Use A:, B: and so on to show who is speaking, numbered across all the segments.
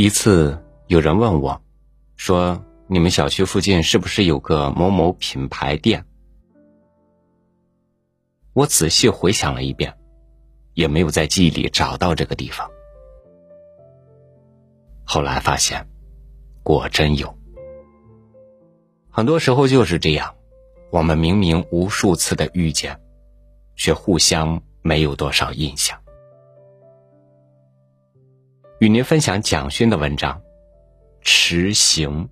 A: 一次，有人问我，说：“你们小区附近是不是有个某某品牌店？”我仔细回想了一遍，也没有在记忆里找到这个地方。后来发现，果真有。很多时候就是这样，我们明明无数次的遇见，却互相没有多少印象。与您分享蒋勋的文章《迟行》。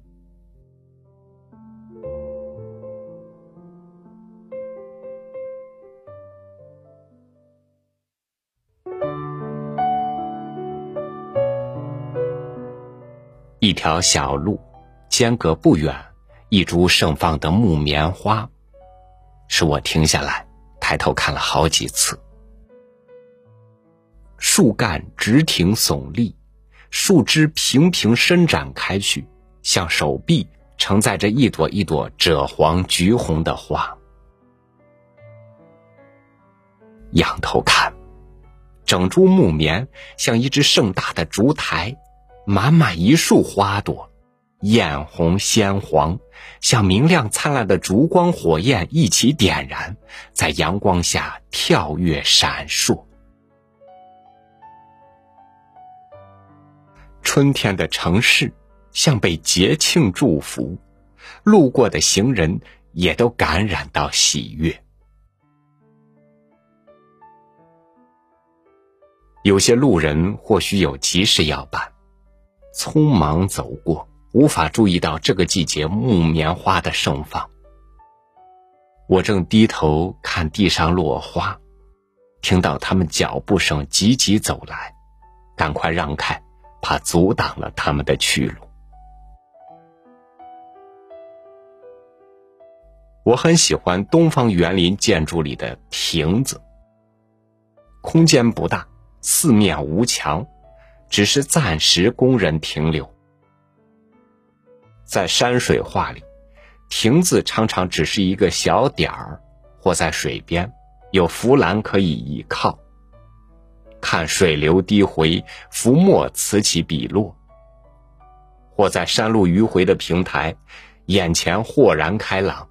A: 一条小路，间隔不远，一株盛放的木棉花，使我停下来，抬头看了好几次。树干直挺耸立，树枝平平伸展开去，像手臂承载着一朵一朵赭黄橘红的花。仰头看，整株木棉像一只盛大的烛台，满满一束花朵，艳红鲜黄，像明亮灿烂的烛光火焰一起点燃，在阳光下跳跃闪烁。春天的城市像被节庆祝福，路过的行人也都感染到喜悦。有些路人或许有急事要办，匆忙走过，无法注意到这个季节木棉花的盛放。我正低头看地上落花，听到他们脚步声急急走来，赶快让开。怕阻挡了他们的去路。我很喜欢东方园林建筑里的亭子，空间不大，四面无墙，只是暂时供人停留。在山水画里，亭子常常只是一个小点儿，或在水边，有扶栏可以依靠。看水流低回，浮沫此起彼落；或在山路迂回的平台，眼前豁然开朗，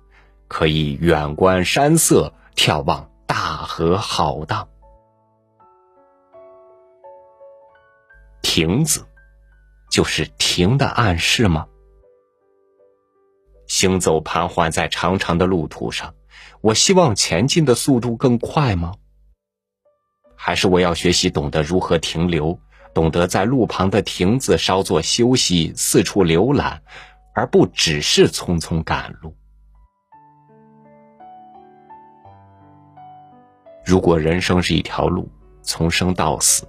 A: 可以远观山色，眺望大河浩荡。亭子，就是亭的暗示吗？行走盘桓在长长的路途上，我希望前进的速度更快吗？还是我要学习懂得如何停留，懂得在路旁的亭子稍作休息，四处浏览，而不只是匆匆赶路。如果人生是一条路，从生到死，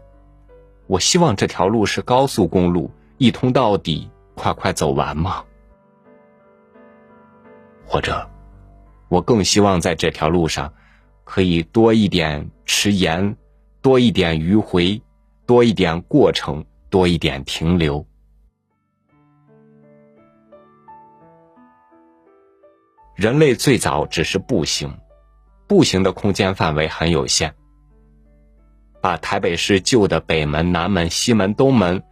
A: 我希望这条路是高速公路，一通到底，快快走完吗？或者，我更希望在这条路上，可以多一点迟延。多一点迂回，多一点过程，多一点停留。人类最早只是步行，步行的空间范围很有限。把台北市旧的北门、南门、西门、东门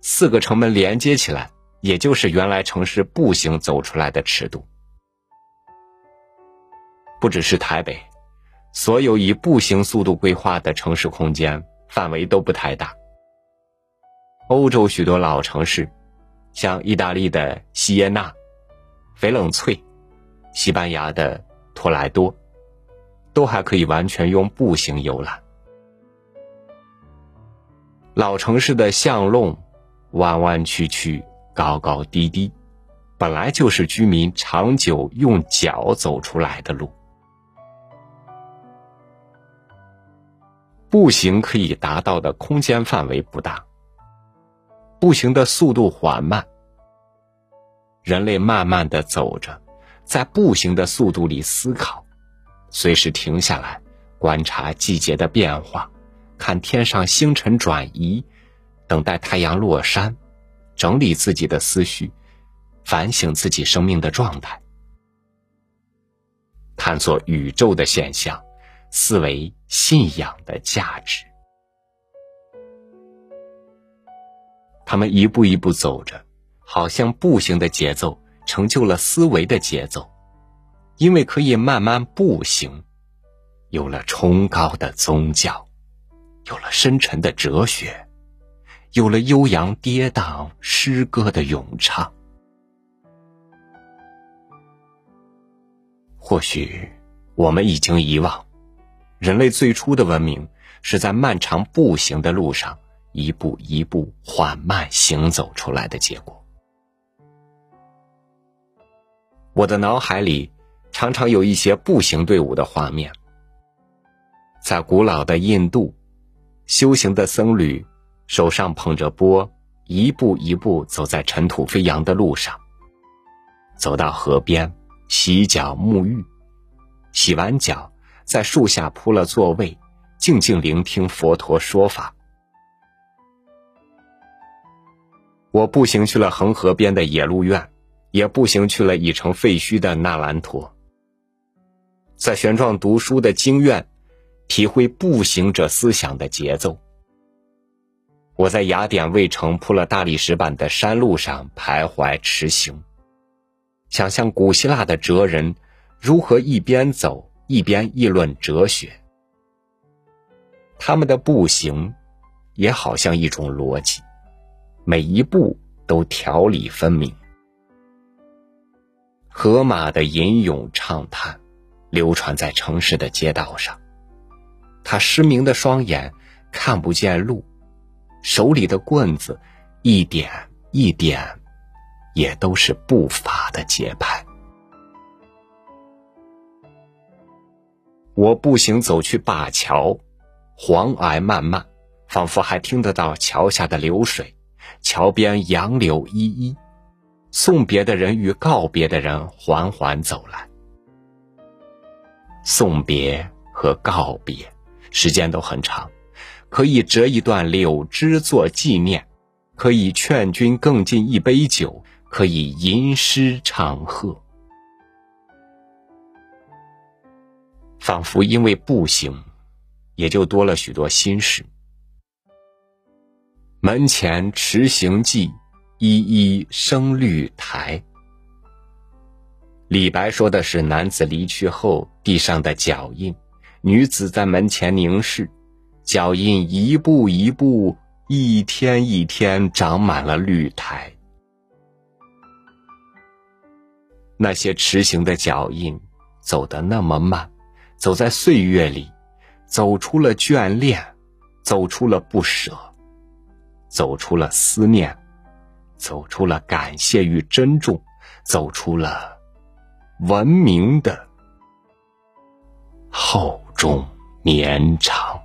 A: 四个城门连接起来，也就是原来城市步行走出来的尺度。不只是台北。所有以步行速度规划的城市空间范围都不太大。欧洲许多老城市，像意大利的锡耶纳、翡冷翠、西班牙的托莱多，都还可以完全用步行游览。老城市的巷弄弯弯曲曲、高高低低，本来就是居民长久用脚走出来的路。步行可以达到的空间范围不大，步行的速度缓慢。人类慢慢的走着，在步行的速度里思考，随时停下来观察季节的变化，看天上星辰转移，等待太阳落山，整理自己的思绪，反省自己生命的状态，探索宇宙的现象。思维信仰的价值。他们一步一步走着，好像步行的节奏成就了思维的节奏，因为可以慢慢步行，有了崇高的宗教，有了深沉的哲学，有了悠扬跌宕诗歌的咏唱。或许我们已经遗忘，人类最初的文明是在漫长步行的路上一步一步缓慢行走出来的结果。我的脑海里常常有一些步行队伍的画面，在古老的印度，修行的僧侣手上捧着钵，一步一步走在尘土飞扬的路上，走到河边。洗脚沐浴，洗完脚，在树下铺了座位，静静聆听佛陀说法。我步行去了恒河边的野鹿苑，也步行去了已成废墟的纳兰陀。在玄奘读书的经院，体会步行者思想的节奏。我在雅典卫城铺了大理石板的山路上徘徊驰行。想象古希腊的哲人如何一边走一边议论哲学，他们的步行也好像一种逻辑，每一步都条理分明。河马的吟咏畅叹流传在城市的街道上，他失明的双眼看不见路，手里的棍子一点一点。也都是步伐的节拍。我步行走去灞桥，黄霭漫漫，仿佛还听得到桥下的流水，桥边杨柳依依，送别的人与告别的人缓缓走来。送别和告别，时间都很长，可以折一段柳枝做纪念，可以劝君更尽一杯酒。可以吟诗唱和，仿佛因为步行，也就多了许多心事。门前迟行记，依依生绿苔。李白说的是男子离去后地上的脚印，女子在门前凝视，脚印一步一步，一天一天长满了绿苔。那些迟行的脚印，走得那么慢，走在岁月里，走出了眷恋，走出了不舍，走出了思念，走出了感谢与珍重，走出了文明的厚重绵长。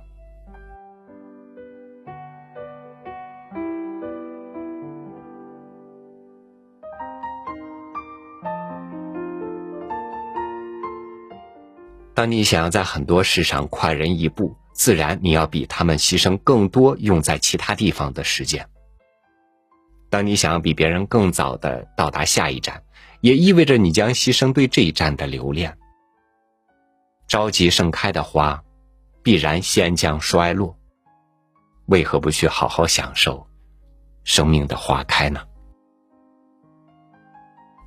A: 当你想要在很多事上快人一步，自然你要比他们牺牲更多用在其他地方的时间。当你想要比别人更早的到达下一站，也意味着你将牺牲对这一站的留恋。着急盛开的花，必然先将衰落。为何不去好好享受生命的花开呢？